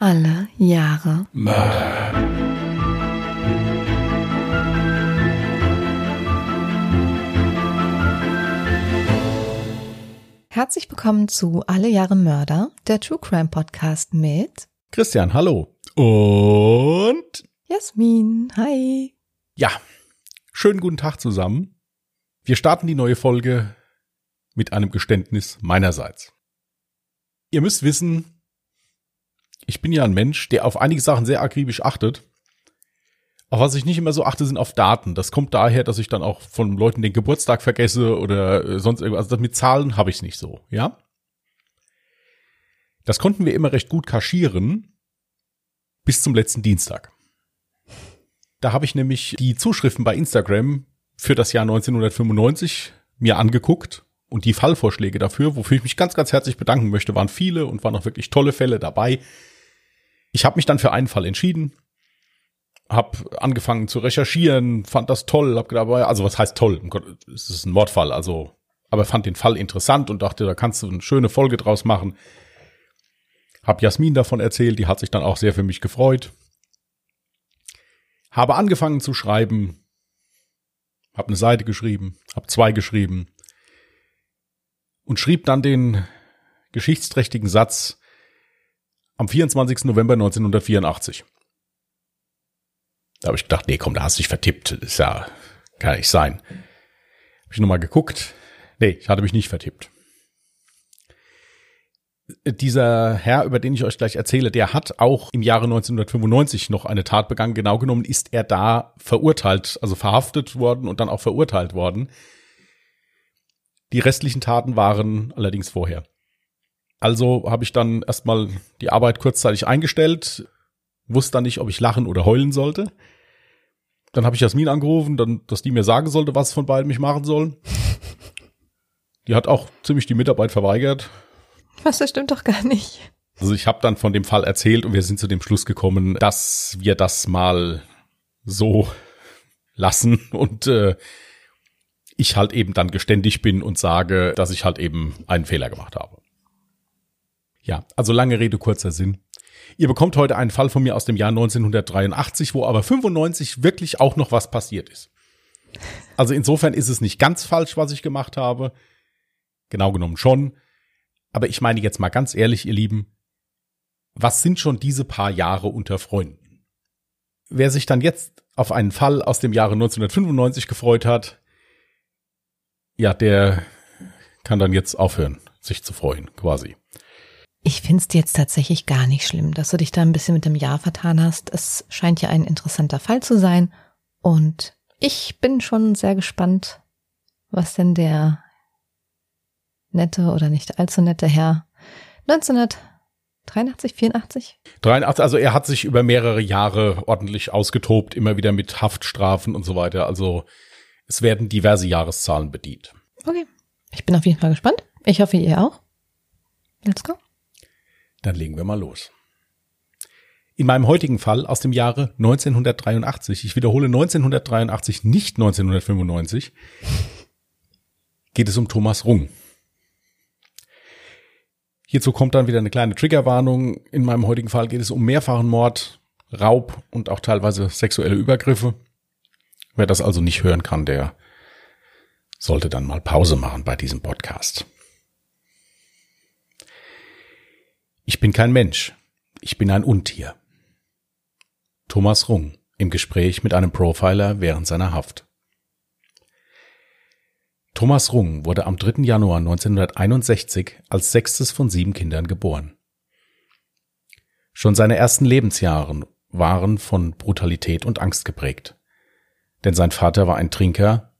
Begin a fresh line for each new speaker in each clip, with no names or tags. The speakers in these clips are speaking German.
Alle Jahre
Mörder.
Herzlich willkommen zu Alle Jahre Mörder, der True Crime Podcast mit
Christian, hallo. Und
Jasmin. Hi.
ja, schönen guten Tag zusammen. Wir starten die neue Folge mit einem Geständnis meinerseits. Ihr müsst wissen, ich bin ja ein Mensch, der auf einige Sachen sehr akribisch achtet. Auf was ich nicht immer so achte, sind auf Daten. Das kommt daher, dass ich dann auch von Leuten den Geburtstag vergesse oder äh, sonst irgendwas. Also mit Zahlen habe ich nicht so, ja? Das konnten wir immer recht gut kaschieren bis zum letzten Dienstag. Da habe ich nämlich die Zuschriften bei Instagram für das Jahr 1995 mir angeguckt und die Fallvorschläge dafür, wofür ich mich ganz, ganz herzlich bedanken möchte, waren viele und waren auch wirklich tolle Fälle dabei. Ich habe mich dann für einen Fall entschieden, habe angefangen zu recherchieren, fand das toll, hab gedacht, also was heißt toll? Es ist ein Mordfall, also, aber fand den Fall interessant und dachte, da kannst du eine schöne Folge draus machen. Hab Jasmin davon erzählt, die hat sich dann auch sehr für mich gefreut. Habe angefangen zu schreiben, habe eine Seite geschrieben, habe zwei geschrieben und schrieb dann den geschichtsträchtigen Satz am 24. November 1984. Da habe ich gedacht, nee, komm, da hast du dich vertippt. Das ist ja, kann nicht sein. Habe ich nochmal geguckt. Nee, ich hatte mich nicht vertippt. Dieser Herr, über den ich euch gleich erzähle, der hat auch im Jahre 1995 noch eine Tat begangen. Genau genommen ist er da verurteilt, also verhaftet worden und dann auch verurteilt worden. Die restlichen Taten waren allerdings vorher. Also habe ich dann erstmal die Arbeit kurzzeitig eingestellt, wusste dann nicht, ob ich lachen oder heulen sollte. Dann habe ich Jasmin angerufen, dann, dass die mir sagen sollte, was von beiden ich machen soll. Die hat auch ziemlich die Mitarbeit verweigert.
Was, das stimmt doch gar nicht.
Also ich habe dann von dem Fall erzählt und wir sind zu dem Schluss gekommen, dass wir das mal so lassen und äh, ich halt eben dann geständig bin und sage, dass ich halt eben einen Fehler gemacht habe. Ja, also lange Rede, kurzer Sinn. Ihr bekommt heute einen Fall von mir aus dem Jahr 1983, wo aber 95 wirklich auch noch was passiert ist. Also insofern ist es nicht ganz falsch, was ich gemacht habe. Genau genommen schon. Aber ich meine jetzt mal ganz ehrlich, ihr Lieben, was sind schon diese paar Jahre unter Freunden? Wer sich dann jetzt auf einen Fall aus dem Jahre 1995 gefreut hat, ja, der kann dann jetzt aufhören, sich zu freuen, quasi.
Ich find's jetzt tatsächlich gar nicht schlimm, dass du dich da ein bisschen mit dem Jahr vertan hast. Es scheint ja ein interessanter Fall zu sein. Und ich bin schon sehr gespannt, was denn der nette oder nicht allzu nette Herr 1983, 84?
83, also er hat sich über mehrere Jahre ordentlich ausgetobt, immer wieder mit Haftstrafen und so weiter. Also es werden diverse Jahreszahlen bedient.
Okay. Ich bin auf jeden Fall gespannt. Ich hoffe, ihr auch. Let's go.
Dann legen wir mal los. In meinem heutigen Fall aus dem Jahre 1983, ich wiederhole 1983, nicht 1995, geht es um Thomas Rung. Hierzu kommt dann wieder eine kleine Triggerwarnung. In meinem heutigen Fall geht es um mehrfachen Mord, Raub und auch teilweise sexuelle Übergriffe. Wer das also nicht hören kann, der sollte dann mal Pause machen bei diesem Podcast. Ich bin kein Mensch, ich bin ein Untier. Thomas Rung im Gespräch mit einem Profiler während seiner Haft. Thomas Rung wurde am 3. Januar 1961 als sechstes von sieben Kindern geboren. Schon seine ersten Lebensjahre waren von Brutalität und Angst geprägt. Denn sein Vater war ein Trinker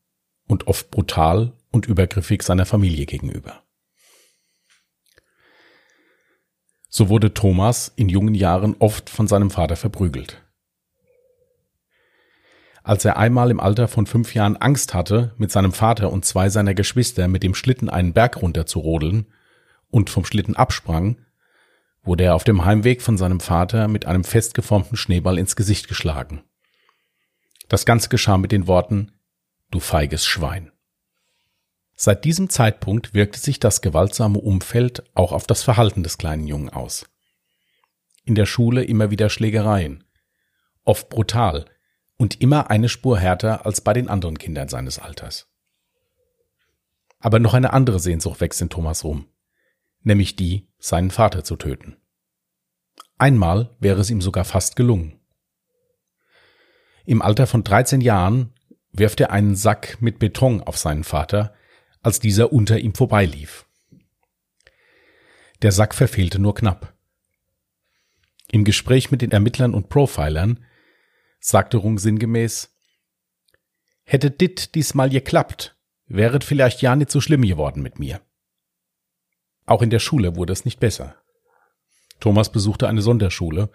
und oft brutal und übergriffig seiner Familie gegenüber. So wurde Thomas in jungen Jahren oft von seinem Vater verprügelt. Als er einmal im Alter von fünf Jahren Angst hatte, mit seinem Vater und zwei seiner Geschwister mit dem Schlitten einen Berg runter zu rodeln und vom Schlitten absprang, wurde er auf dem Heimweg von seinem Vater mit einem festgeformten Schneeball ins Gesicht geschlagen. Das Ganze geschah mit den Worten Du feiges Schwein. Seit diesem Zeitpunkt wirkte sich das gewaltsame Umfeld auch auf das Verhalten des kleinen Jungen aus. in der Schule immer wieder Schlägereien, oft brutal und immer eine Spur härter als bei den anderen Kindern seines Alters. Aber noch eine andere Sehnsucht wächst in Thomas rum, nämlich die, seinen Vater zu töten. Einmal wäre es ihm sogar fast gelungen. Im Alter von 13 Jahren wirft er einen Sack mit Beton auf seinen Vater, als dieser unter ihm vorbeilief. Der Sack verfehlte nur knapp. Im Gespräch mit den Ermittlern und Profilern sagte Rung sinngemäß, Hätte dit diesmal geklappt, wäret vielleicht ja nicht so schlimm geworden mit mir. Auch in der Schule wurde es nicht besser. Thomas besuchte eine Sonderschule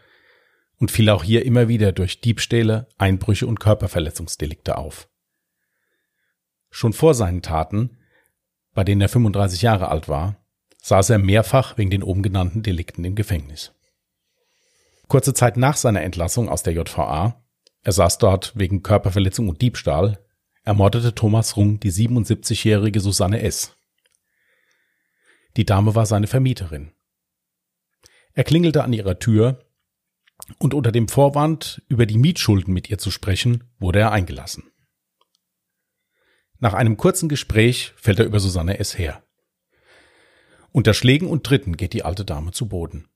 und fiel auch hier immer wieder durch Diebstähle, Einbrüche und Körperverletzungsdelikte auf. Schon vor seinen Taten, bei denen er 35 Jahre alt war, saß er mehrfach wegen den oben genannten Delikten im Gefängnis. Kurze Zeit nach seiner Entlassung aus der JVA, er saß dort wegen Körperverletzung und Diebstahl, ermordete Thomas Rung die 77-jährige Susanne S. Die Dame war seine Vermieterin. Er klingelte an ihrer Tür und unter dem Vorwand, über die Mietschulden mit ihr zu sprechen, wurde er eingelassen. Nach einem kurzen Gespräch fällt er über Susanne S. her. Unter Schlägen und Tritten geht die alte Dame zu Boden.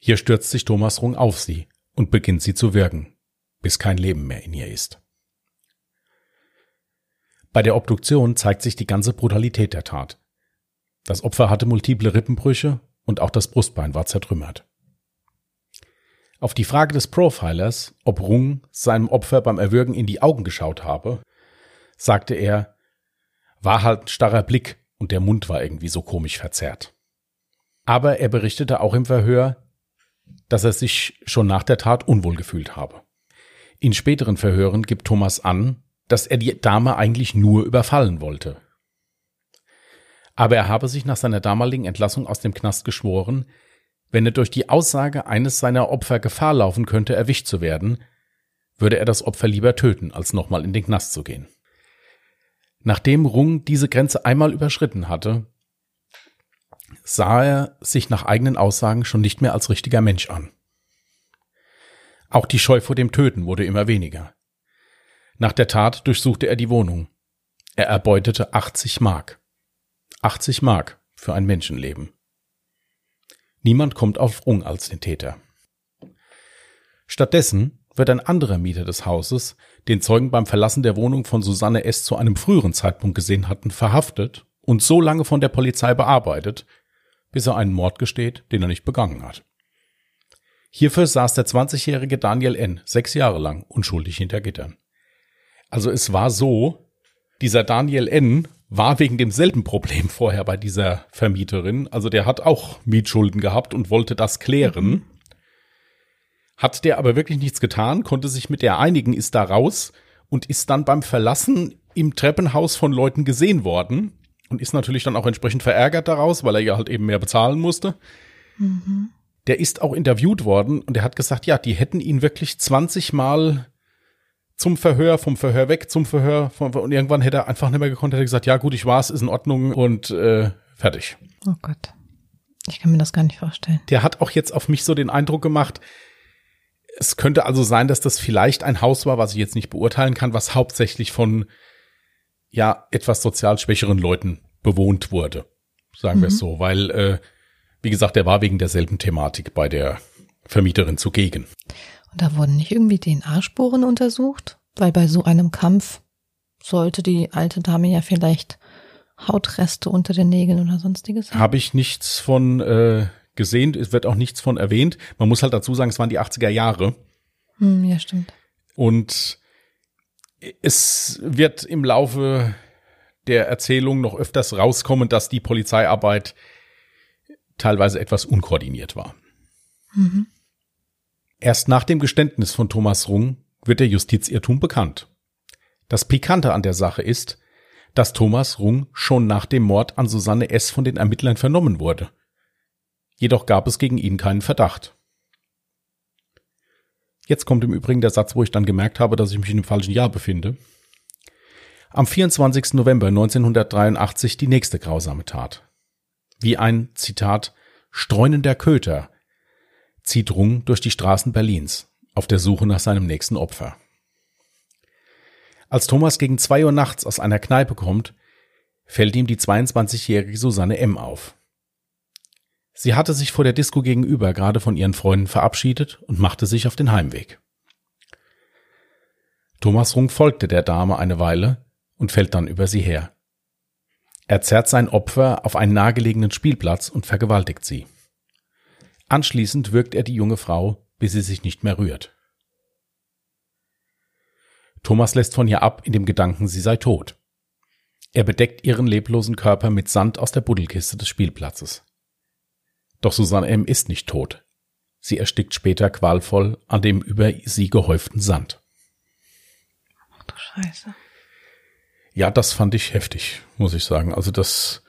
Hier stürzt sich Thomas Rung auf sie und beginnt sie zu wirken, bis kein Leben mehr in ihr ist. Bei der Obduktion zeigt sich die ganze Brutalität der Tat. Das Opfer hatte multiple Rippenbrüche und auch das Brustbein war zertrümmert. Auf die Frage des Profilers, ob Rung seinem Opfer beim Erwürgen in die Augen geschaut habe, sagte er, war halt ein starrer Blick und der Mund war irgendwie so komisch verzerrt. Aber er berichtete auch im Verhör, dass er sich schon nach der Tat unwohl gefühlt habe. In späteren Verhören gibt Thomas an, dass er die Dame eigentlich nur überfallen wollte. Aber er habe sich nach seiner damaligen Entlassung aus dem Knast geschworen, wenn er durch die Aussage eines seiner Opfer Gefahr laufen könnte, erwischt zu werden, würde er das Opfer lieber töten, als nochmal in den Knast zu gehen. Nachdem Rung diese Grenze einmal überschritten hatte, sah er sich nach eigenen Aussagen schon nicht mehr als richtiger Mensch an. Auch die Scheu vor dem Töten wurde immer weniger. Nach der Tat durchsuchte er die Wohnung. Er erbeutete 80 Mark. 80 Mark für ein Menschenleben. Niemand kommt auf Rung als den Täter. Stattdessen wird ein anderer Mieter des Hauses, den Zeugen beim Verlassen der Wohnung von Susanne S. zu einem früheren Zeitpunkt gesehen hatten, verhaftet und so lange von der Polizei bearbeitet, bis er einen Mord gesteht, den er nicht begangen hat. Hierfür saß der 20-jährige Daniel N. sechs Jahre lang unschuldig hinter Gittern. Also es war so, dieser Daniel N. war wegen demselben Problem vorher bei dieser Vermieterin. Also der hat auch Mietschulden gehabt und wollte das klären. Hat der aber wirklich nichts getan, konnte sich mit der einigen, ist da raus und ist dann beim Verlassen im Treppenhaus von Leuten gesehen worden und ist natürlich dann auch entsprechend verärgert daraus, weil er ja halt eben mehr bezahlen musste. Mhm der ist auch interviewt worden und der hat gesagt, ja, die hätten ihn wirklich 20 Mal zum Verhör, vom Verhör weg, zum Verhör, vom, und irgendwann hätte er einfach nicht mehr gekonnt, hätte gesagt, ja gut, ich war's, ist in Ordnung und äh, fertig.
Oh Gott. Ich kann mir das gar nicht vorstellen.
Der hat auch jetzt auf mich so den Eindruck gemacht, es könnte also sein, dass das vielleicht ein Haus war, was ich jetzt nicht beurteilen kann, was hauptsächlich von ja etwas sozial schwächeren Leuten bewohnt wurde. Sagen mhm. wir es so, weil äh, wie gesagt, er war wegen derselben Thematik bei der Vermieterin zugegen.
Und da wurden nicht irgendwie DNA-Spuren untersucht? Weil bei so einem Kampf sollte die alte Dame ja vielleicht Hautreste unter den Nägeln oder sonstiges
haben. Habe ich nichts von äh, gesehen, es wird auch nichts von erwähnt. Man muss halt dazu sagen, es waren die 80er Jahre.
Hm, ja, stimmt.
Und es wird im Laufe der Erzählung noch öfters rauskommen, dass die Polizeiarbeit teilweise etwas unkoordiniert war. Mhm. Erst nach dem Geständnis von Thomas Rung wird der Justizirrtum bekannt. Das Pikante an der Sache ist, dass Thomas Rung schon nach dem Mord an Susanne S. von den Ermittlern vernommen wurde. Jedoch gab es gegen ihn keinen Verdacht. Jetzt kommt im Übrigen der Satz, wo ich dann gemerkt habe, dass ich mich in dem falschen Jahr befinde. Am 24. November 1983 die nächste grausame Tat wie ein, Zitat, streunender Köter, zieht Rung durch die Straßen Berlins auf der Suche nach seinem nächsten Opfer. Als Thomas gegen zwei Uhr nachts aus einer Kneipe kommt, fällt ihm die 22-jährige Susanne M. auf. Sie hatte sich vor der Disco gegenüber gerade von ihren Freunden verabschiedet und machte sich auf den Heimweg. Thomas Rung folgte der Dame eine Weile und fällt dann über sie her. Er zerrt sein Opfer auf einen nahegelegenen Spielplatz und vergewaltigt sie. Anschließend wirkt er die junge Frau, bis sie sich nicht mehr rührt. Thomas lässt von ihr ab in dem Gedanken, sie sei tot. Er bedeckt ihren leblosen Körper mit Sand aus der Buddelkiste des Spielplatzes. Doch Susanne M. ist nicht tot. Sie erstickt später qualvoll an dem über sie gehäuften Sand.
Ach du Scheiße.
Ja, das fand ich heftig, muss ich sagen. Also das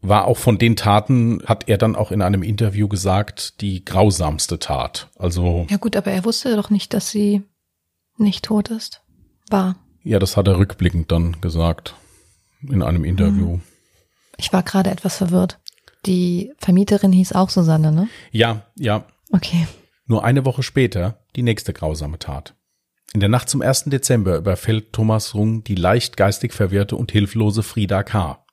war auch von den Taten, hat er dann auch in einem Interview gesagt, die grausamste Tat. Also.
Ja gut, aber er wusste doch nicht, dass sie nicht tot ist. War.
Ja, das hat er rückblickend dann gesagt. In einem Interview. Hm.
Ich war gerade etwas verwirrt. Die Vermieterin hieß auch Susanne, ne?
Ja, ja.
Okay.
Nur eine Woche später die nächste grausame Tat. In der Nacht zum 1. Dezember überfällt Thomas Rung die leicht geistig verwirrte und hilflose Frieda K.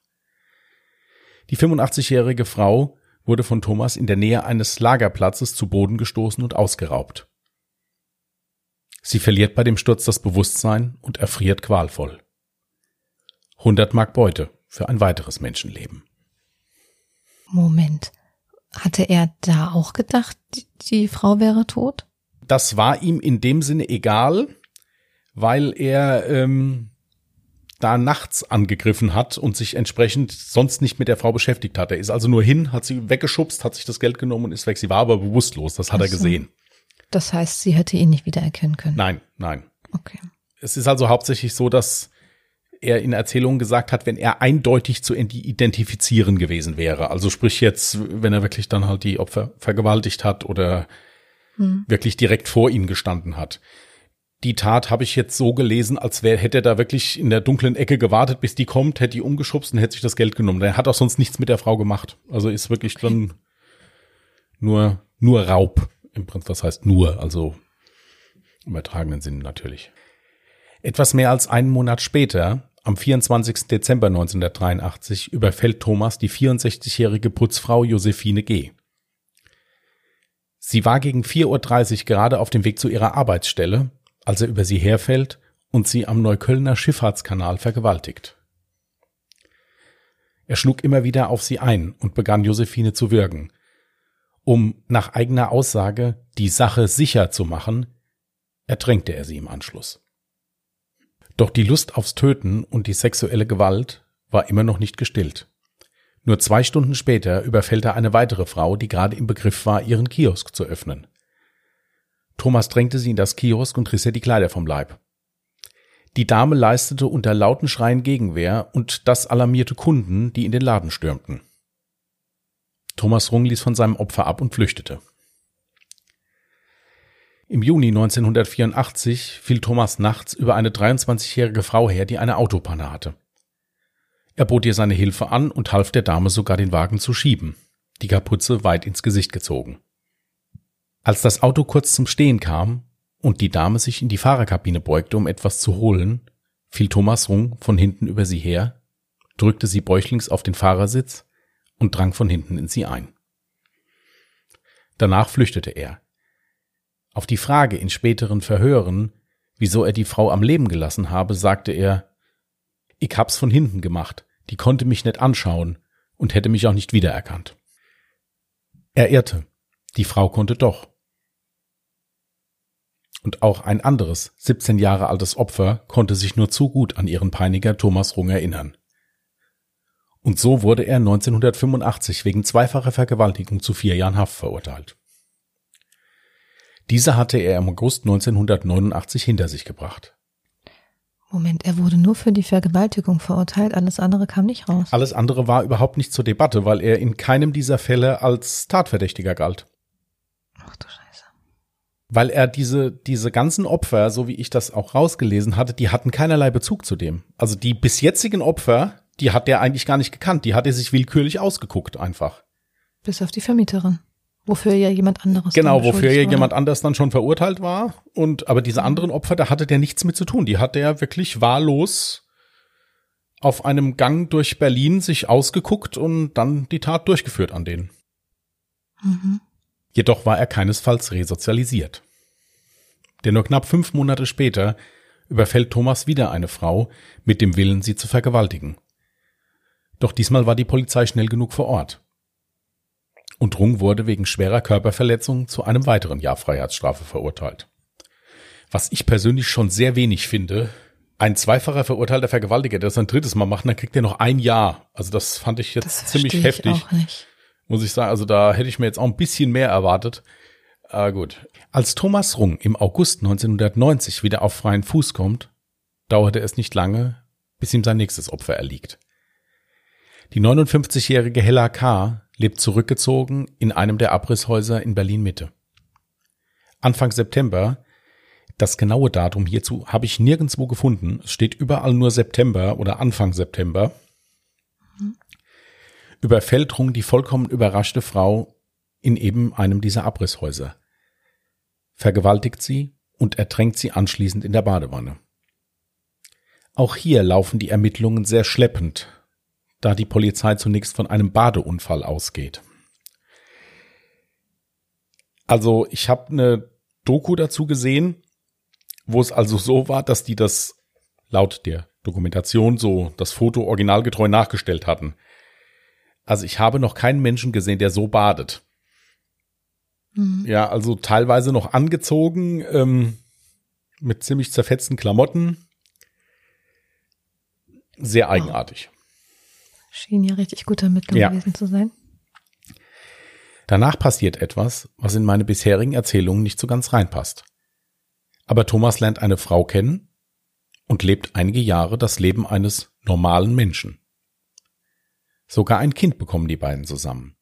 Die 85-jährige Frau wurde von Thomas in der Nähe eines Lagerplatzes zu Boden gestoßen und ausgeraubt. Sie verliert bei dem Sturz das Bewusstsein und erfriert qualvoll. 100 Mark Beute für ein weiteres Menschenleben.
Moment. Hatte er da auch gedacht, die, Frau wäre tot?
Das war ihm in dem Sinne egal, weil er ähm, da nachts angegriffen hat und sich entsprechend sonst nicht mit der Frau beschäftigt hat. Er ist also nur hin, hat sie weggeschubst, hat sich das Geld genommen und ist weg. Sie war aber bewusstlos, das hat so. er gesehen.
Das heißt, sie hätte ihn nicht wiedererkennen können.
Nein, nein.
Okay.
Es ist also hauptsächlich so, dass er in Erzählungen gesagt hat, wenn er eindeutig zu identifizieren gewesen wäre. Also sprich jetzt, wenn er wirklich dann halt die Opfer vergewaltigt hat oder hm. wirklich direkt vor ihm gestanden hat. Die Tat habe ich jetzt so gelesen, als wäre, hätte er da wirklich in der dunklen Ecke gewartet, bis die kommt, hätte die umgeschubst und hätte sich das Geld genommen. Er hat auch sonst nichts mit der Frau gemacht. Also ist wirklich okay. dann nur, nur Raub im Prinzip, das heißt nur, also im übertragenen Sinn natürlich. Etwas mehr als einen Monat später, am 24. Dezember 1983, überfällt Thomas die 64-jährige Putzfrau Josephine G. Sie war gegen 4.30 Uhr gerade auf dem Weg zu ihrer Arbeitsstelle, als er über sie herfällt und sie am Neuköllner Schifffahrtskanal vergewaltigt. Er schlug immer wieder auf sie ein und begann Josephine zu würgen, um nach eigener Aussage die Sache sicher zu machen, ertränkte er sie im Anschluss. Doch die Lust aufs Töten und die sexuelle Gewalt war immer noch nicht gestillt. Nur zwei Stunden später überfällt er eine weitere Frau, die gerade im Begriff war, ihren Kiosk zu öffnen. Thomas drängte sie in das Kiosk und riss ihr die Kleider vom Leib. Die Dame leistete unter lauten Schreien Gegenwehr und das alarmierte Kunden, die in den Laden stürmten. Thomas Rung ließ von seinem Opfer ab und flüchtete. Im Juni 1984 fiel Thomas nachts über eine 23-jährige Frau her, die eine Autopanne hatte. Er bot ihr seine Hilfe an und half der Dame sogar den Wagen zu schieben, die Kapuze weit ins Gesicht gezogen. Als das Auto kurz zum Stehen kam und die Dame sich in die Fahrerkabine beugte, um etwas zu holen, fiel Thomas Rung von hinten über sie her, drückte sie bäuchlings auf den Fahrersitz und drang von hinten in sie ein. Danach flüchtete er. Auf die Frage in späteren Verhören, wieso er die Frau am Leben gelassen habe, sagte er, ich hab's von hinten gemacht, die konnte mich nicht anschauen und hätte mich auch nicht wiedererkannt. Er irrte, die Frau konnte doch. Und auch ein anderes, 17 Jahre altes Opfer konnte sich nur zu gut an ihren Peiniger Thomas Rung erinnern. Und so wurde er 1985 wegen zweifacher Vergewaltigung zu vier Jahren Haft verurteilt. Diese hatte er im August 1989 hinter sich gebracht.
Moment, er wurde nur für die Vergewaltigung verurteilt, alles andere kam nicht raus.
Alles andere war überhaupt nicht zur Debatte, weil er in keinem dieser Fälle als Tatverdächtiger galt.
Ach du Scheiße.
Weil er diese, diese ganzen Opfer, so wie ich das auch rausgelesen hatte, die hatten keinerlei Bezug zu dem. Also die bis jetzigen Opfer, die hat er eigentlich gar nicht gekannt. Die hat er sich willkürlich ausgeguckt einfach.
Bis auf die Vermieterin. Wofür ja jemand anderes.
Genau, wofür ja jemand anders dann schon verurteilt war. Und aber diese anderen Opfer, da hatte der nichts mit zu tun. Die hat der wirklich wahllos auf einem Gang durch Berlin sich ausgeguckt und dann die Tat durchgeführt an denen. Mhm. Jedoch war er keinesfalls resozialisiert. Denn nur knapp fünf Monate später überfällt Thomas wieder eine Frau mit dem Willen, sie zu vergewaltigen. Doch diesmal war die Polizei schnell genug vor Ort. Und Rung wurde wegen schwerer Körperverletzung zu einem weiteren Jahr Freiheitsstrafe verurteilt. Was ich persönlich schon sehr wenig finde, ein zweifacher verurteilter Vergewaltiger, der das ein drittes Mal macht, dann kriegt er noch ein Jahr. Also das fand ich jetzt das ziemlich heftig. Ich nicht. Muss ich sagen, also da hätte ich mir jetzt auch ein bisschen mehr erwartet. Ah, gut. Als Thomas Rung im August 1990 wieder auf freien Fuß kommt, dauerte es nicht lange, bis ihm sein nächstes Opfer erliegt. Die 59-jährige Hella K. lebt zurückgezogen in einem der Abrisshäuser in Berlin Mitte. Anfang September das genaue Datum hierzu habe ich nirgendwo gefunden. Es steht überall nur September oder Anfang September. Mhm. Überfällt Rung die vollkommen überraschte Frau in eben einem dieser Abrisshäuser. Vergewaltigt sie und ertränkt sie anschließend in der Badewanne. Auch hier laufen die Ermittlungen sehr schleppend, da die Polizei zunächst von einem Badeunfall ausgeht. Also ich habe eine Doku dazu gesehen, wo es also so war, dass die das laut der Dokumentation so das Foto originalgetreu nachgestellt hatten. Also ich habe noch keinen Menschen gesehen, der so badet. Mhm. Ja, also teilweise noch angezogen, ähm, mit ziemlich zerfetzten Klamotten. Sehr eigenartig.
Schien ja richtig gut Ermittlung ja. gewesen zu sein.
Danach passiert etwas, was in meine bisherigen Erzählungen nicht so ganz reinpasst. Aber Thomas lernt eine Frau kennen und lebt einige Jahre das Leben eines normalen Menschen. Sogar ein Kind bekommen die beiden zusammen.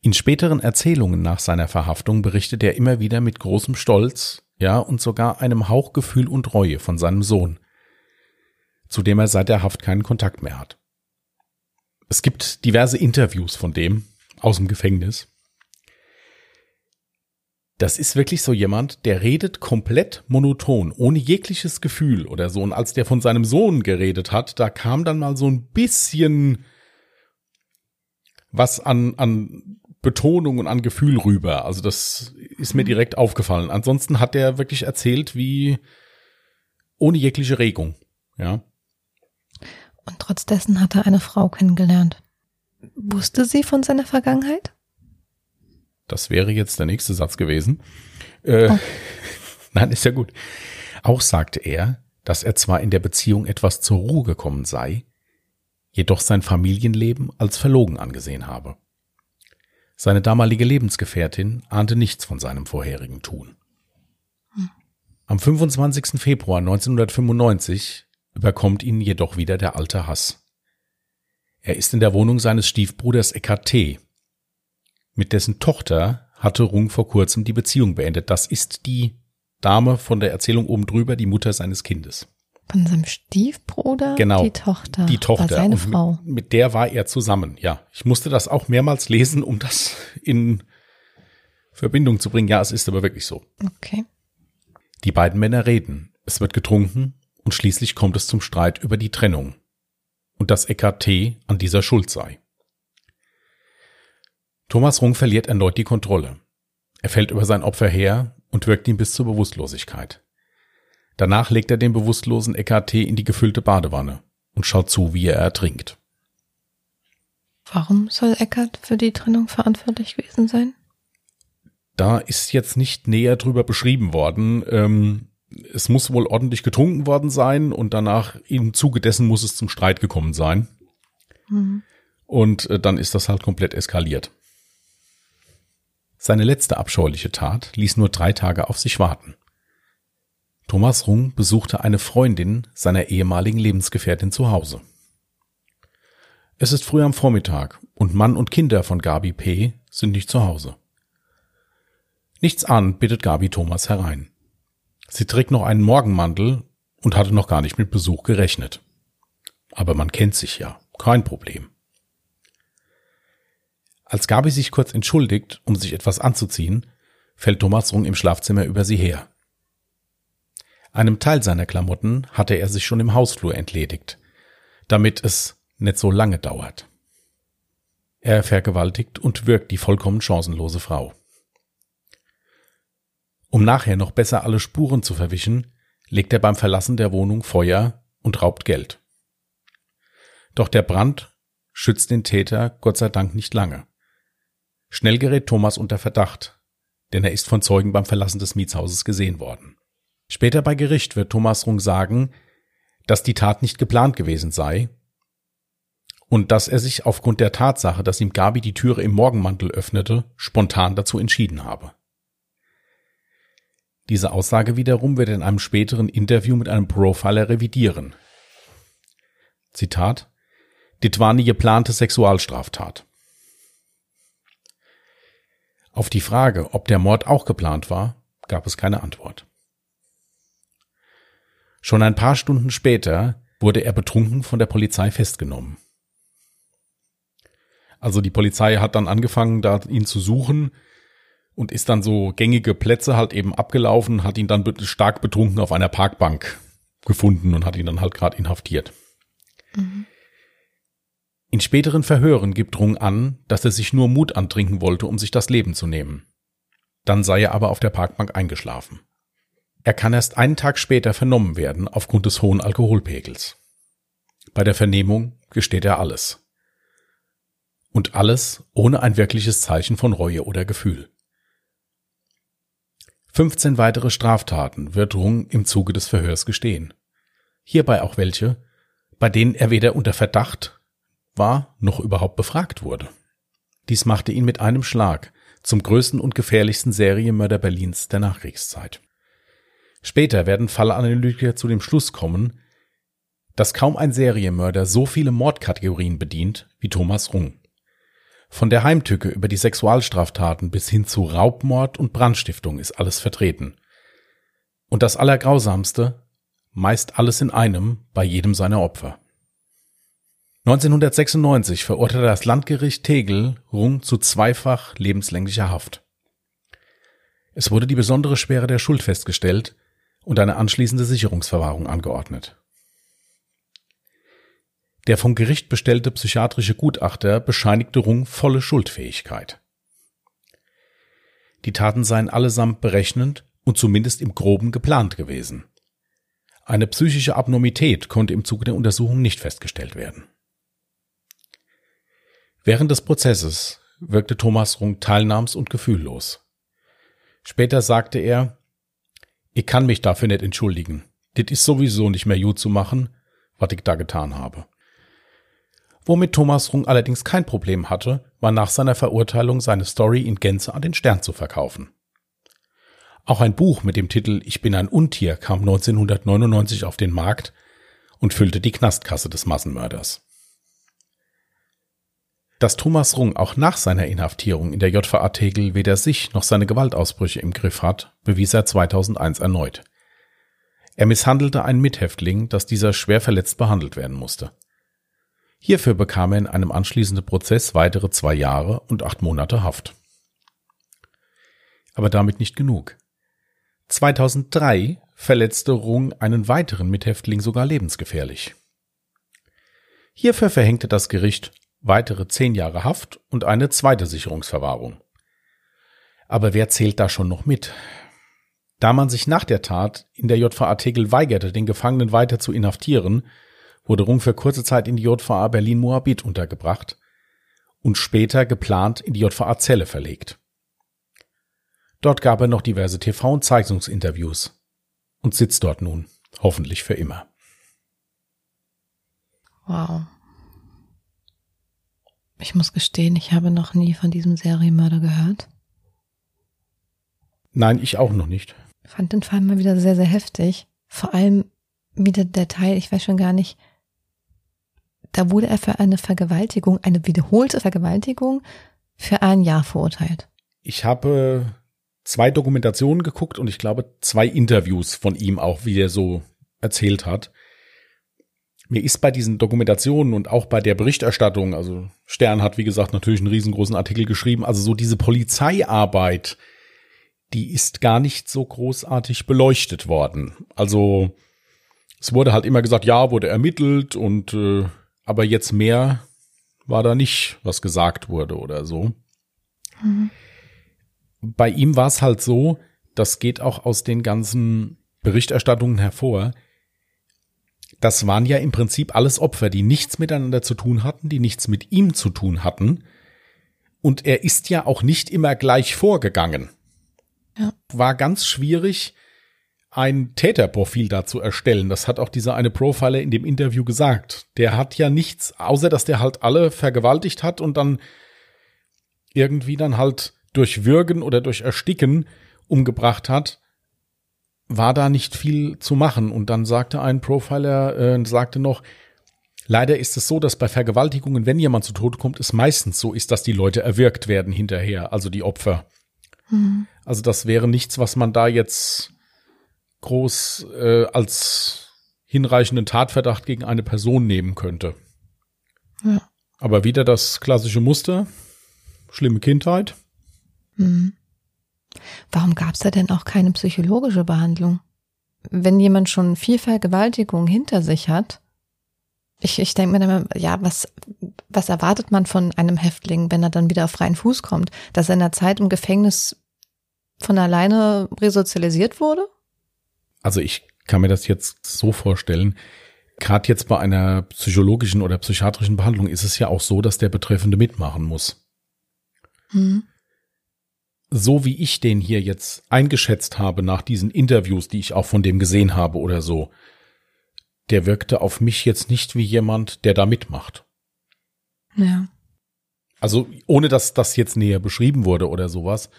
In späteren Erzählungen nach seiner Verhaftung berichtet er immer wieder mit großem Stolz, ja, und sogar einem Hauchgefühl und Reue von seinem Sohn, zu dem er seit der Haft keinen Kontakt mehr hat. Es gibt diverse Interviews von dem aus dem Gefängnis, das ist wirklich so jemand, der redet komplett monoton, ohne jegliches Gefühl oder so. Und als der von seinem Sohn geredet hat, da kam dann mal so ein bisschen was an, an Betonung und an Gefühl rüber. Also das ist mir mhm. direkt aufgefallen. Ansonsten hat er wirklich erzählt wie ohne jegliche Regung, ja.
Und trotz dessen hat er eine Frau kennengelernt. Wusste sie von seiner Vergangenheit?
Das wäre jetzt der nächste Satz gewesen. Äh, oh. Nein, ist ja gut. Auch sagte er, dass er zwar in der Beziehung etwas zur Ruhe gekommen sei, jedoch sein Familienleben als verlogen angesehen habe. Seine damalige Lebensgefährtin ahnte nichts von seinem vorherigen Tun. Hm. Am 25. Februar 1995 überkommt ihn jedoch wieder der alte Hass. Er ist in der Wohnung seines Stiefbruders Eckhard T., mit dessen Tochter hatte Rung vor kurzem die Beziehung beendet. Das ist die Dame von der Erzählung oben drüber, die Mutter seines Kindes.
Von seinem Stiefbruder?
Genau.
Die Tochter.
Die Tochter.
War seine Und Frau.
Mit, mit der war er zusammen, ja. Ich musste das auch mehrmals lesen, um das in Verbindung zu bringen. Ja, es ist aber wirklich so.
Okay.
Die beiden Männer reden. Es wird getrunken und schließlich kommt es zum Streit über die Trennung. Und dass Eckhart T. an dieser schuld sei. Thomas Rung verliert erneut die Kontrolle. Er fällt über sein Opfer her und wirkt ihn bis zur Bewusstlosigkeit. Danach legt er den bewusstlosen Eckhart T. in die gefüllte Badewanne und schaut zu, wie er ertrinkt.
Warum soll Eckart für die Trennung verantwortlich gewesen sein?
Da ist jetzt nicht näher drüber beschrieben worden. Ähm, es muss wohl ordentlich getrunken worden sein und danach im Zuge dessen muss es zum Streit gekommen sein. Mhm. Und äh, dann ist das halt komplett eskaliert. Seine letzte abscheuliche Tat ließ nur drei Tage auf sich warten. Thomas Rung besuchte eine Freundin seiner ehemaligen Lebensgefährtin zu Hause. Es ist früh am Vormittag und Mann und Kinder von Gabi P. sind nicht zu Hause. Nichts ahnend bittet Gabi Thomas herein. Sie trägt noch einen Morgenmantel und hatte noch gar nicht mit Besuch gerechnet. Aber man kennt sich ja, kein Problem. Als Gabi sich kurz entschuldigt, um sich etwas anzuziehen, fällt Thomas Rung im Schlafzimmer über sie her. Einem Teil seiner Klamotten hatte er sich schon im Hausflur entledigt, damit es nicht so lange dauert. Er vergewaltigt und wirkt die vollkommen chancenlose Frau. Um nachher noch besser alle Spuren zu verwischen, legt er beim Verlassen der Wohnung Feuer und raubt Geld. Doch der Brand schützt den Täter Gott sei Dank nicht lange. Schnell gerät Thomas unter Verdacht, denn er ist von Zeugen beim Verlassen des Mietshauses gesehen worden. Später bei Gericht wird Thomas Rung sagen, dass die Tat nicht geplant gewesen sei und dass er sich aufgrund der Tatsache, dass ihm Gabi die Türe im Morgenmantel öffnete, spontan dazu entschieden habe. Diese Aussage wiederum wird er in einem späteren Interview mit einem Profiler revidieren. Zitat Dit war nie geplante Sexualstraftat. Auf die Frage, ob der Mord auch geplant war, gab es keine Antwort. Schon ein paar Stunden später wurde er betrunken von der Polizei festgenommen. Also die Polizei hat dann angefangen, da ihn zu suchen und ist dann so gängige Plätze halt eben abgelaufen, hat ihn dann stark betrunken auf einer Parkbank gefunden und hat ihn dann halt gerade inhaftiert. Mhm. In späteren Verhören gibt Rung an, dass er sich nur Mut antrinken wollte, um sich das Leben zu nehmen. Dann sei er aber auf der Parkbank eingeschlafen. Er kann erst einen Tag später vernommen werden aufgrund des hohen Alkoholpegels. Bei der Vernehmung gesteht er alles. Und alles ohne ein wirkliches Zeichen von Reue oder Gefühl. 15 weitere Straftaten wird Rung im Zuge des Verhörs gestehen. Hierbei auch welche, bei denen er weder unter Verdacht war noch überhaupt befragt wurde. Dies machte ihn mit einem Schlag zum größten und gefährlichsten Serienmörder Berlins der Nachkriegszeit. Später werden Fallanalytiker zu dem Schluss kommen, dass kaum ein Serienmörder so viele Mordkategorien bedient wie Thomas Rung. Von der Heimtücke über die Sexualstraftaten bis hin zu Raubmord und Brandstiftung ist alles vertreten. Und das Allergrausamste, meist alles in einem bei jedem seiner Opfer. 1996 verurteilte das Landgericht Tegel Rung zu zweifach lebenslänglicher Haft. Es wurde die besondere Schwere der Schuld festgestellt und eine anschließende Sicherungsverwahrung angeordnet. Der vom Gericht bestellte psychiatrische Gutachter bescheinigte Rung volle Schuldfähigkeit. Die Taten seien allesamt berechnend und zumindest im groben geplant gewesen. Eine psychische Abnormität konnte im Zuge der Untersuchung nicht festgestellt werden. Während des Prozesses wirkte Thomas Rung teilnahms- und gefühllos. Später sagte er, ich kann mich dafür nicht entschuldigen. Dit ist sowieso nicht mehr gut zu machen, was ich da getan habe. Womit Thomas Rung allerdings kein Problem hatte, war nach seiner Verurteilung seine Story in Gänze an den Stern zu verkaufen. Auch ein Buch mit dem Titel Ich bin ein Untier kam 1999 auf den Markt und füllte die Knastkasse des Massenmörders. Dass Thomas Rung auch nach seiner Inhaftierung in der JVA Tegel weder sich noch seine Gewaltausbrüche im Griff hat, bewies er 2001 erneut. Er misshandelte einen Mithäftling, dass dieser schwer verletzt behandelt werden musste. Hierfür bekam er in einem anschließenden Prozess weitere zwei Jahre und acht Monate Haft. Aber damit nicht genug. 2003 verletzte Rung einen weiteren Mithäftling sogar lebensgefährlich. Hierfür verhängte das Gericht weitere zehn Jahre Haft und eine zweite Sicherungsverwahrung. Aber wer zählt da schon noch mit? Da man sich nach der Tat in der JVA Tegel weigerte, den Gefangenen weiter zu inhaftieren, wurde Rung für kurze Zeit in die JVA Berlin-Moabit untergebracht und später geplant in die JVA Zelle verlegt. Dort gab er noch diverse TV- und Zeichnungsinterviews und sitzt dort nun, hoffentlich für immer.
Wow. Ich muss gestehen, ich habe noch nie von diesem Serienmörder gehört.
Nein, ich auch noch nicht.
Ich fand den Fall mal wieder sehr, sehr heftig. Vor allem wieder der Teil, ich weiß schon gar nicht, da wurde er für eine Vergewaltigung, eine wiederholte Vergewaltigung, für ein Jahr verurteilt.
Ich habe zwei Dokumentationen geguckt und ich glaube zwei Interviews von ihm auch, wie er so erzählt hat. mir ist bei diesen Dokumentationen und auch bei der Berichterstattung, also Stern hat, wie gesagt, natürlich einen riesengroßen Artikel geschrieben, also so diese Polizeiarbeit, die ist gar nicht so großartig beleuchtet worden. Also es wurde halt immer gesagt, ja, wurde ermittelt und äh, aber jetzt mehr war da nicht, was gesagt wurde oder so. Mhm. Bei ihm war es halt so, das geht auch aus den ganzen Berichterstattungen hervor, das waren ja im Prinzip alles Opfer, die nichts miteinander zu tun hatten, die nichts mit ihm zu tun hatten. Und er ist ja auch nicht immer gleich vorgegangen. Ja. War ganz schwierig, ein Täterprofil da zu erstellen. Das hat auch dieser eine Profiler in dem Interview gesagt. Der hat ja nichts, außer dass der halt alle vergewaltigt hat und dann irgendwie dann halt durch Würgen oder durch Ersticken umgebracht hat war da nicht viel zu machen. Und dann sagte ein Profiler, äh, sagte noch, leider ist es so, dass bei Vergewaltigungen, wenn jemand zu Tode kommt, es meistens so ist, dass die Leute erwürgt werden hinterher, also die Opfer. Mhm. Also das wäre nichts, was man da jetzt groß äh, als hinreichenden Tatverdacht gegen eine Person nehmen könnte. Ja. Aber wieder das klassische Muster, schlimme Kindheit. Mhm.
Warum gab es da denn auch keine psychologische Behandlung? Wenn jemand schon viel Vergewaltigung hinter sich hat, ich, ich denke mir dann immer, ja, was, was erwartet man von einem Häftling, wenn er dann wieder auf freien Fuß kommt? Dass er in der Zeit im Gefängnis von alleine resozialisiert wurde?
Also ich kann mir das jetzt so vorstellen. Gerade jetzt bei einer psychologischen oder psychiatrischen Behandlung ist es ja auch so, dass der Betreffende mitmachen muss. Hm so wie ich den hier jetzt eingeschätzt habe nach diesen Interviews, die ich auch von dem gesehen habe oder so, der wirkte auf mich jetzt nicht wie jemand, der da mitmacht.
Ja.
Also ohne dass das jetzt näher beschrieben wurde oder sowas,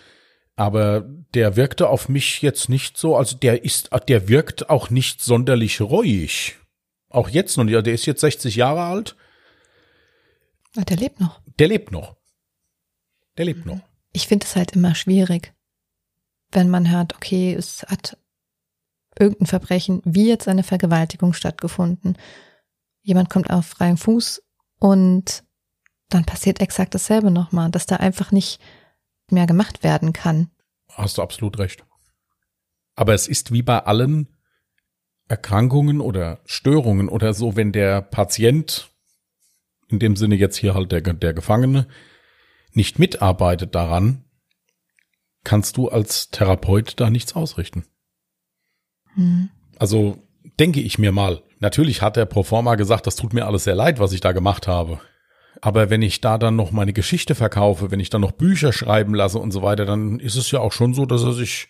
aber der wirkte auf mich jetzt nicht so, also der ist, der wirkt auch nicht sonderlich reuig. Auch jetzt noch nicht, der ist jetzt 60 Jahre alt.
Ah, der lebt noch.
Der lebt noch. Der lebt mhm. noch
ich finde es halt immer schwierig, wenn man hört, okay, es hat irgendein Verbrechen, wie jetzt eine Vergewaltigung stattgefunden. Jemand kommt auf freiem Fuß und dann passiert exakt dasselbe nochmal, dass da einfach nicht mehr gemacht werden kann.
Hast du absolut recht. Aber es ist wie bei allen Erkrankungen oder Störungen oder so, wenn der Patient, in dem Sinne jetzt hier halt der, der Gefangene, nicht mitarbeitet daran, kannst du als Therapeut da nichts ausrichten. Hm. Also denke ich mir mal. Natürlich hat der Proforma gesagt, das tut mir alles sehr leid, was ich da gemacht habe. Aber wenn ich da dann noch meine Geschichte verkaufe, wenn ich dann noch Bücher schreiben lasse und so weiter, dann ist es ja auch schon so, dass er sich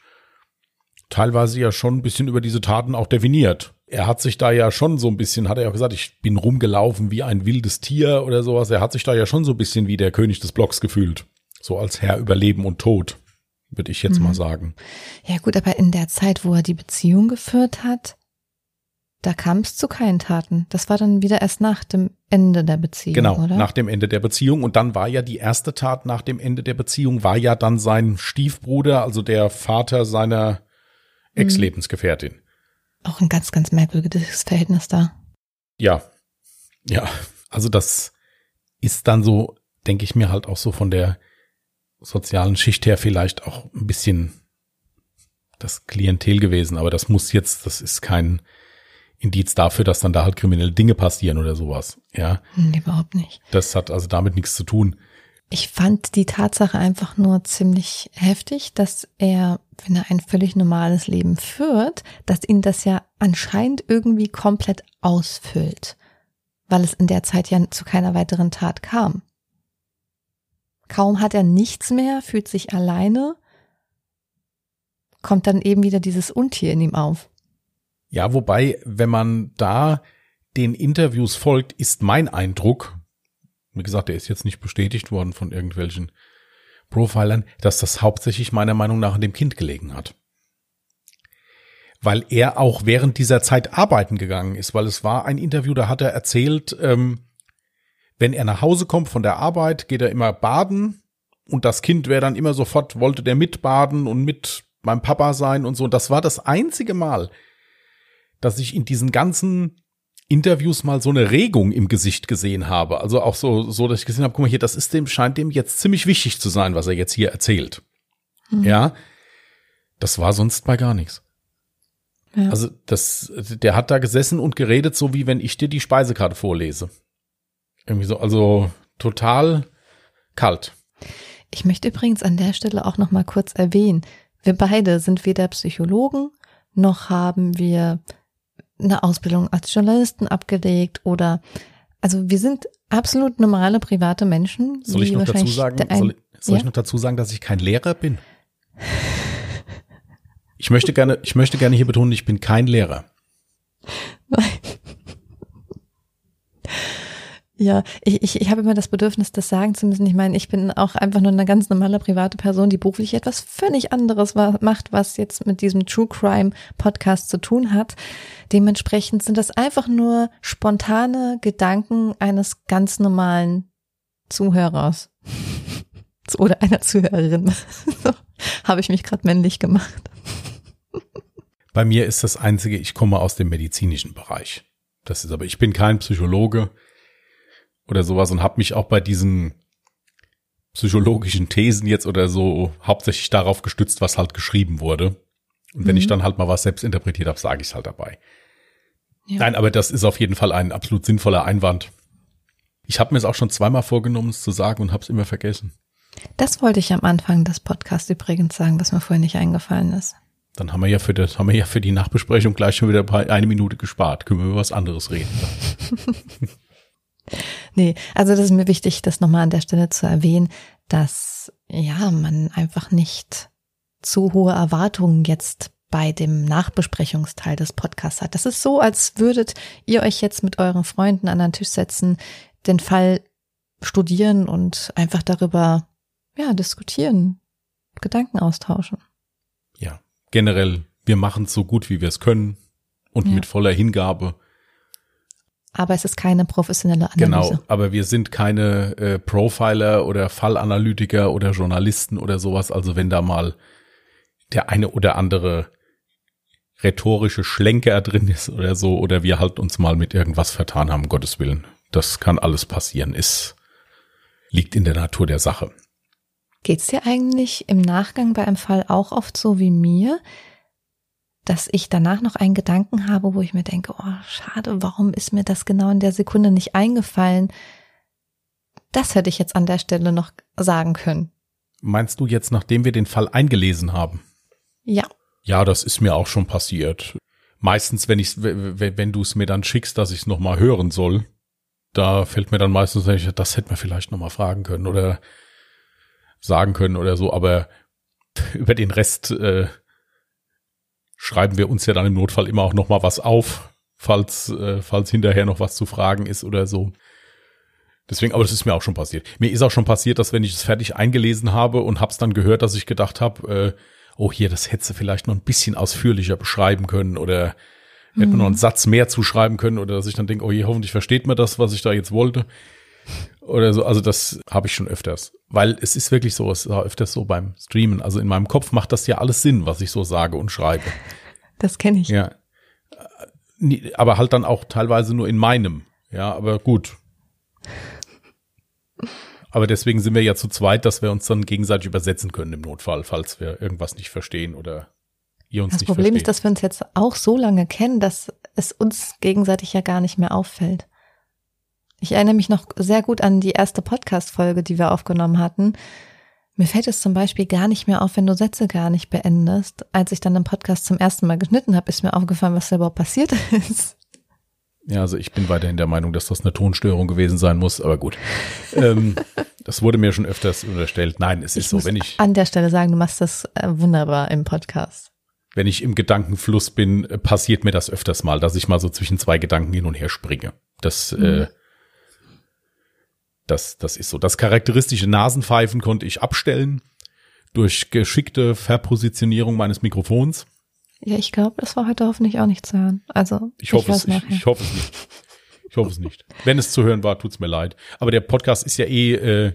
teilweise ja schon ein bisschen über diese Taten auch definiert er hat sich da ja schon so ein bisschen, hat er ja gesagt, ich bin rumgelaufen wie ein wildes Tier oder sowas. Er hat sich da ja schon so ein bisschen wie der König des Blocks gefühlt. So als Herr über Leben und Tod, würde ich jetzt mhm. mal sagen.
Ja gut, aber in der Zeit, wo er die Beziehung geführt hat, da kam es zu keinen Taten. Das war dann wieder erst nach dem Ende der Beziehung,
genau,
oder?
nach dem Ende der Beziehung. Und dann war ja die erste Tat nach dem Ende der Beziehung, war ja dann sein Stiefbruder, also der Vater seiner mhm. Ex-Lebensgefährtin.
Auch ein ganz, ganz merkwürdiges Verhältnis da.
Ja, ja, also das ist dann so, denke ich mir halt auch so von der sozialen Schicht her vielleicht auch ein bisschen das Klientel gewesen, aber das muss jetzt, das ist kein Indiz dafür, dass dann da halt kriminelle Dinge passieren oder sowas, ja.
Nee, überhaupt nicht.
Das hat also damit nichts zu tun.
Ich fand die Tatsache einfach nur ziemlich heftig, dass er, wenn er ein völlig normales Leben führt, dass ihn das ja anscheinend irgendwie komplett ausfüllt, weil es in der Zeit ja zu keiner weiteren Tat kam. Kaum hat er nichts mehr, fühlt sich alleine, kommt dann eben wieder dieses Untier in ihm auf.
Ja, wobei, wenn man da den Interviews folgt, ist mein Eindruck, wie gesagt, der ist jetzt nicht bestätigt worden von irgendwelchen Profilern, dass das hauptsächlich meiner Meinung nach an dem Kind gelegen hat. Weil er auch während dieser Zeit arbeiten gegangen ist, weil es war ein Interview, da hat er erzählt, ähm, wenn er nach Hause kommt von der Arbeit, geht er immer baden und das Kind wäre dann immer sofort, wollte der mitbaden und mit meinem Papa sein und so. Und das war das einzige Mal, dass ich in diesen ganzen Interviews mal so eine Regung im Gesicht gesehen habe. Also auch so, so, dass ich gesehen habe, guck mal hier, das ist dem, scheint dem jetzt ziemlich wichtig zu sein, was er jetzt hier erzählt. Mhm. Ja. Das war sonst bei gar nichts. Ja. Also das, der hat da gesessen und geredet, so wie wenn ich dir die Speisekarte vorlese. Irgendwie so, also total kalt.
Ich möchte übrigens an der Stelle auch noch mal kurz erwähnen, wir beide sind weder Psychologen noch haben wir eine Ausbildung als Journalisten abgelegt oder also wir sind absolut normale private Menschen.
Soll ich noch dazu sagen, soll, soll ja? ich noch dazu sagen, dass ich kein Lehrer bin? Ich möchte gerne, ich möchte gerne hier betonen, ich bin kein Lehrer. Nein.
Ja, ich, ich, ich habe immer das Bedürfnis, das sagen zu müssen. Ich meine, ich bin auch einfach nur eine ganz normale private Person, die beruflich etwas völlig anderes macht, was jetzt mit diesem True Crime Podcast zu tun hat. Dementsprechend sind das einfach nur spontane Gedanken eines ganz normalen Zuhörers oder einer Zuhörerin. habe ich mich gerade männlich gemacht.
Bei mir ist das Einzige, ich komme aus dem medizinischen Bereich. Das ist aber, ich bin kein Psychologe oder sowas und habe mich auch bei diesen psychologischen Thesen jetzt oder so hauptsächlich darauf gestützt, was halt geschrieben wurde. Und wenn mhm. ich dann halt mal was selbst interpretiert habe, sage ich es halt dabei. Ja. Nein, aber das ist auf jeden Fall ein absolut sinnvoller Einwand. Ich habe mir es auch schon zweimal vorgenommen, es zu sagen und habe es immer vergessen.
Das wollte ich am Anfang des Podcasts übrigens sagen, was mir vorher nicht eingefallen ist.
Dann haben wir ja für das, haben wir ja für die Nachbesprechung gleich schon wieder eine Minute gespart. Können wir über was anderes reden.
Nee, also das ist mir wichtig, das nochmal an der Stelle zu erwähnen, dass ja, man einfach nicht zu hohe Erwartungen jetzt bei dem Nachbesprechungsteil des Podcasts hat. Das ist so, als würdet ihr euch jetzt mit euren Freunden an den Tisch setzen, den Fall studieren und einfach darüber ja, diskutieren, Gedanken austauschen.
Ja, generell, wir machen es so gut, wie wir es können und ja. mit voller Hingabe
aber es ist keine professionelle
Analyse. Genau, aber wir sind keine äh, Profiler oder Fallanalytiker oder Journalisten oder sowas. Also wenn da mal der eine oder andere rhetorische Schlenker drin ist oder so, oder wir halt uns mal mit irgendwas vertan haben, Gottes Willen. Das kann alles passieren, ist, liegt in der Natur der Sache.
Geht's dir eigentlich im Nachgang bei einem Fall auch oft so wie mir, dass ich danach noch einen Gedanken habe, wo ich mir denke, oh, schade, warum ist mir das genau in der Sekunde nicht eingefallen? Das hätte ich jetzt an der Stelle noch sagen können.
Meinst du jetzt, nachdem wir den Fall eingelesen haben?
Ja.
Ja, das ist mir auch schon passiert. Meistens, wenn ich, wenn du es mir dann schickst, dass ich es nochmal hören soll, da fällt mir dann meistens, das hätte man vielleicht nochmal fragen können oder sagen können oder so, aber über den Rest äh, schreiben wir uns ja dann im Notfall immer auch noch mal was auf, falls, äh, falls hinterher noch was zu fragen ist oder so. Deswegen, aber das ist mir auch schon passiert. Mir ist auch schon passiert, dass wenn ich es fertig eingelesen habe und hab's dann gehört, dass ich gedacht habe, äh, oh hier, das hätte vielleicht noch ein bisschen ausführlicher beschreiben können oder hätte man noch einen mhm. Satz mehr zuschreiben können oder dass ich dann denke, oh je, hoffentlich versteht man das, was ich da jetzt wollte. Oder so, also das habe ich schon öfters. Weil es ist wirklich so, es war öfters so beim Streamen. Also in meinem Kopf macht das ja alles Sinn, was ich so sage und schreibe.
Das kenne ich.
Ja. Aber halt dann auch teilweise nur in meinem. Ja, aber gut. Aber deswegen sind wir ja zu zweit, dass wir uns dann gegenseitig übersetzen können im Notfall, falls wir irgendwas nicht verstehen oder ihr uns
das
nicht
Problem
verstehen.
ist, dass wir uns jetzt auch so lange kennen, dass es uns gegenseitig ja gar nicht mehr auffällt. Ich erinnere mich noch sehr gut an die erste Podcast-Folge, die wir aufgenommen hatten. Mir fällt es zum Beispiel gar nicht mehr auf, wenn du Sätze gar nicht beendest. Als ich dann den Podcast zum ersten Mal geschnitten habe, ist mir aufgefallen, was da überhaupt passiert ist.
Ja, also ich bin weiterhin der Meinung, dass das eine Tonstörung gewesen sein muss, aber gut. ähm, das wurde mir schon öfters unterstellt. Nein, es ist ich so, wenn ich.
An der Stelle sagen, du machst das äh, wunderbar im Podcast.
Wenn ich im Gedankenfluss bin, äh, passiert mir das öfters mal, dass ich mal so zwischen zwei Gedanken hin und her springe. Das mhm. äh, das, das ist so. Das charakteristische Nasenpfeifen konnte ich abstellen durch geschickte Verpositionierung meines Mikrofons.
Ja, ich glaube, das war heute hoffentlich auch nicht zu hören. Also
ich hoffe, ich es, ich, ich, hoffe es nicht. Ich hoffe es nicht. Wenn es zu hören war, tut's mir leid. Aber der Podcast ist ja eh äh,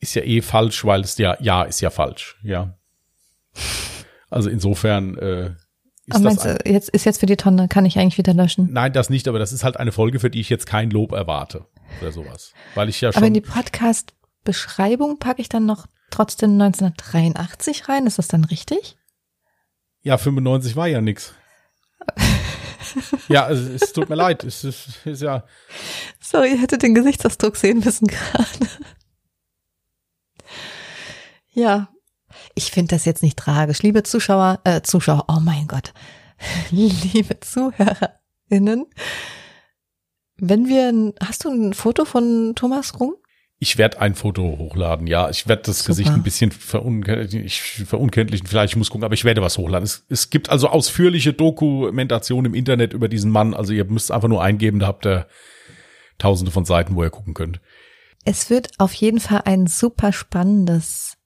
ist ja eh falsch, weil es ja ja ist ja falsch. Ja. Also insofern äh, ist
Aber
das
meinst
ein,
du, jetzt ist jetzt für die Tonne, kann ich eigentlich wieder löschen?
Nein, das nicht, aber das ist halt eine Folge, für die ich jetzt kein Lob erwarte oder sowas. Weil ich ja
Aber in
schon
die Podcast-Beschreibung packe ich dann noch trotzdem 1983 rein. Ist das dann richtig?
Ja, 95 war ja nix. ja, es, es tut mir leid. Es ist, ist ja.
Sorry, ihr hättet den Gesichtsausdruck sehen müssen gerade. Ja, ich finde das jetzt nicht tragisch. Liebe Zuschauer, äh, Zuschauer, oh mein Gott. Liebe ZuhörerInnen, wenn wir, ein- hast du ein Foto von Thomas Rum?
Ich werde ein Foto hochladen, ja. Ich werde das
Super.
Gesicht ein bisschen verunkenntlichen, ich verunkenntlichen, vielleicht ich muss gucken, aber ich werde was hochladen. Es, es gibt also ausführliche Dokumentation im Internet über diesen Mann. Also ihr müsst einfach nur eingeben, da habt ihr tausende von Seiten, wo ihr gucken könnt.
Es wird auf jeden Fall ein super spannendes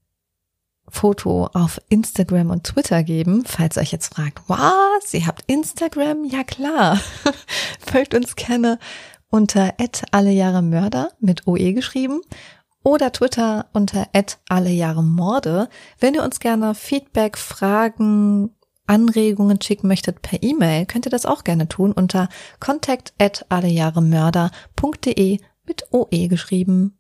Foto auf Instagram und Twitter geben. Falls ihr euch jetzt fragt, was? Ihr habt Instagram? Ja klar. Folgt uns gerne unter alle Jahre Mörder mit OE geschrieben oder Twitter unter alle Jahre Morde. Wenn ihr uns gerne Feedback, Fragen, Anregungen schicken möchtet per E-Mail, könnt ihr das auch gerne tun unter contact allejahremörder.de mit OE geschrieben.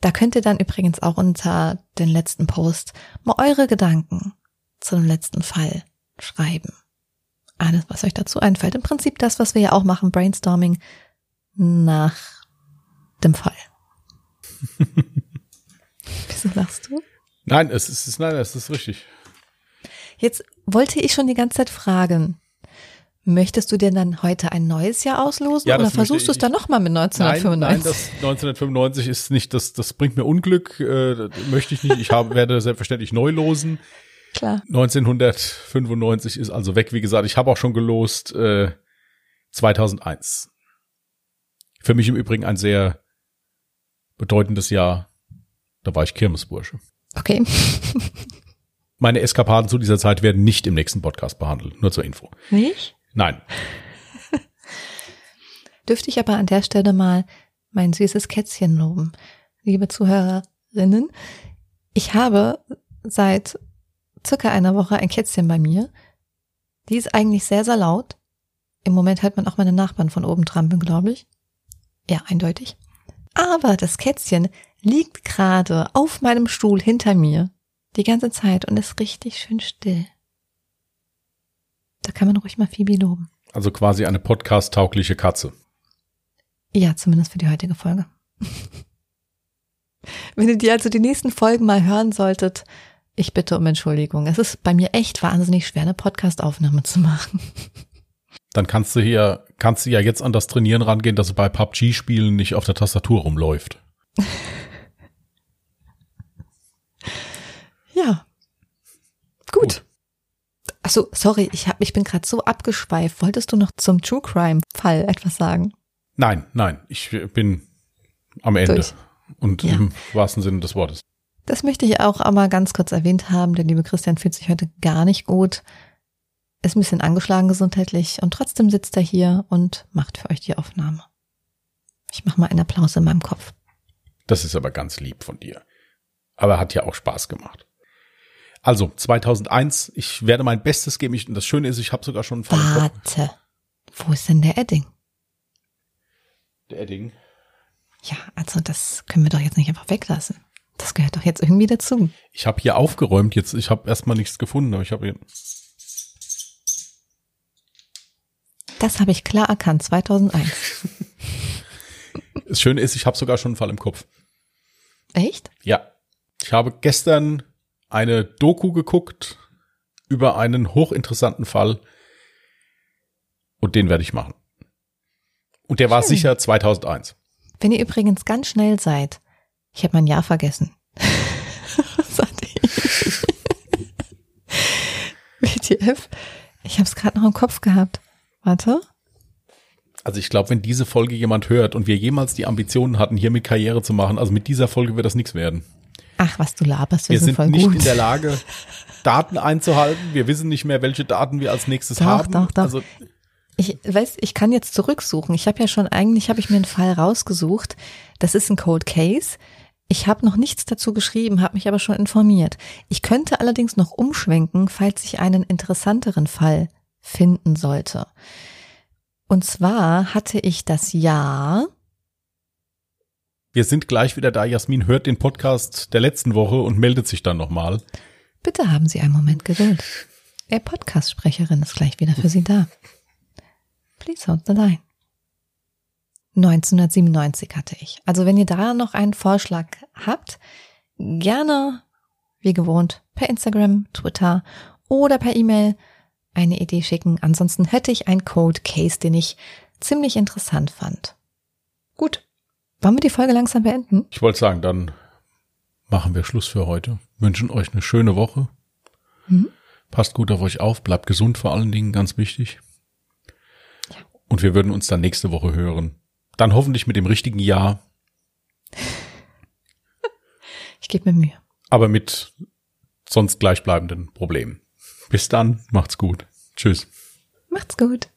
Da könnt ihr dann übrigens auch unter den letzten Post mal eure Gedanken zu dem letzten Fall schreiben. Alles, was euch dazu einfällt. Im Prinzip das, was wir ja auch machen, Brainstorming nach dem Fall. Wieso lachst du?
Nein, es ist, es ist nein, es ist richtig.
Jetzt wollte ich schon die ganze Zeit fragen. Möchtest du dir dann heute ein neues Jahr auslosen
Ja,
oder versuchst du es dann nochmal mit
Nein,
1995?
nein, das 1995 ist nicht, das, das bringt mir Unglück, äh, möchte ich nicht. Ich habe, werde selbstverständlich neu losen.
Klar.
1995 ist also weg. Wie gesagt, ich habe auch schon gelost äh, 2001. Für mich im Übrigen ein sehr bedeutendes Jahr. Da war ich Kirmesbursche.
Okay.
Meine Eskapaden zu dieser Zeit werden nicht im nächsten Podcast behandelt. Nur zur Info.
Nicht?
Nein.
Dürfte ich aber an der Stelle mal mein süßes Kätzchen loben. Liebe Zuhörerinnen, ich habe seit circa einer Woche ein Kätzchen bei mir. Die ist eigentlich sehr, sehr laut. Im Moment hört man auch meine Nachbarn von oben trampeln, glaube ich. Ja, eindeutig. Aber das Kätzchen liegt gerade auf meinem Stuhl hinter mir die ganze Zeit und ist richtig schön still. Da kann man ruhig mal Phoebe loben.
Also quasi eine podcast-taugliche Katze.
Ja, zumindest für die heutige Folge. Wenn ihr die also die nächsten Folgen mal hören solltet, ich bitte um Entschuldigung. Es ist bei mir echt wahnsinnig schwer, eine Podcast-Aufnahme zu machen.
Dann kannst du hier, kannst du ja jetzt an das Trainieren rangehen, dass du bei PUBG-Spielen nicht auf der Tastatur rumläuft.
Ja. Gut. Achso, sorry, ich, hab, ich bin gerade so abgeschweift. Wolltest du noch zum True Crime-Fall etwas sagen?
Nein, nein, ich bin am Ende.
Durch.
Und
Ja.
im wahrsten Sinne des Wortes.
Das möchte ich auch einmal ganz kurz erwähnt haben. Der liebe Christian fühlt sich heute gar nicht gut. Ist ein bisschen angeschlagen gesundheitlich und trotzdem sitzt er hier und macht für euch die Aufnahme. Ich mache mal einen Applaus in meinem Kopf.
Das ist aber ganz lieb von dir. Aber hat ja auch Spaß gemacht. Also, 2001, ich werde mein Bestes geben. Ich, und das Schöne ist, ich habe sogar schon einen Fall im Kopf.
Warte. Wo ist denn der Edding?
Der Edding.
Ja, also das können wir doch jetzt nicht einfach weglassen. Das gehört doch jetzt irgendwie dazu.
Ich habe hier aufgeräumt jetzt. Ich habe erstmal nichts gefunden, aber ich habe hier.
Das habe ich klar erkannt, 2001.
Das Schöne ist, ich habe sogar schon einen Fall im Kopf.
Echt?
Ja. Ich habe gestern eine Doku geguckt über einen hochinteressanten Fall. Und den werde ich machen. Und der war
Schön.
sicher 2001.
Wenn ihr übrigens ganz schnell seid, ich habe mein Jahr vergessen. Was hatte ich? WTF? Ich habe es gerade noch im Kopf gehabt. Warte.
Also ich glaube, wenn diese Folge jemand hört und wir jemals die Ambitionen hatten, hier mit Karriere zu machen, also mit dieser Folge wird das nichts werden.
Ach, was du laberst, wir,
Wir
sind,
sind nicht
gut.
in der Lage, Daten einzuhalten. Wir wissen nicht mehr, welche Daten wir als nächstes
Doch,
haben.
doch, doch.
Also
Ich weiß, ich kann jetzt zurücksuchen. Ich habe ja schon eigentlich habe ich mir einen Fall rausgesucht. Das ist ein Cold Case. Ich habe noch nichts dazu geschrieben, habe mich aber schon informiert. Ich könnte allerdings noch umschwenken, falls ich einen interessanteren Fall finden sollte. Und zwar hatte ich das Jahr.
Wir sind gleich wieder da. Jasmin hört den Podcast der letzten Woche und meldet sich dann nochmal.
Bitte haben Sie einen Moment Geduld. Ihr Podcast-Sprecherin ist gleich wieder für Sie da. Please hold the line. 1997 hatte ich. Also wenn ihr da noch einen Vorschlag habt, gerne, wie gewohnt, per Instagram, Twitter oder per E-Mail eine Idee schicken. Ansonsten hätte ich einen Code Case, den ich ziemlich interessant fand. Gut. Wollen wir die Folge langsam beenden?
Ich wollte sagen, dann machen wir Schluss für heute. Wünschen euch eine schöne Woche. Mhm. Passt gut auf euch auf, bleibt gesund vor allen Dingen, ganz wichtig. Ja. Und wir würden uns dann nächste Woche hören. Dann hoffentlich mit dem richtigen Jahr.
Ich gebe mir Mühe.
Aber mit sonst gleichbleibenden Problemen. Bis dann, macht's gut. Tschüss.
Macht's gut.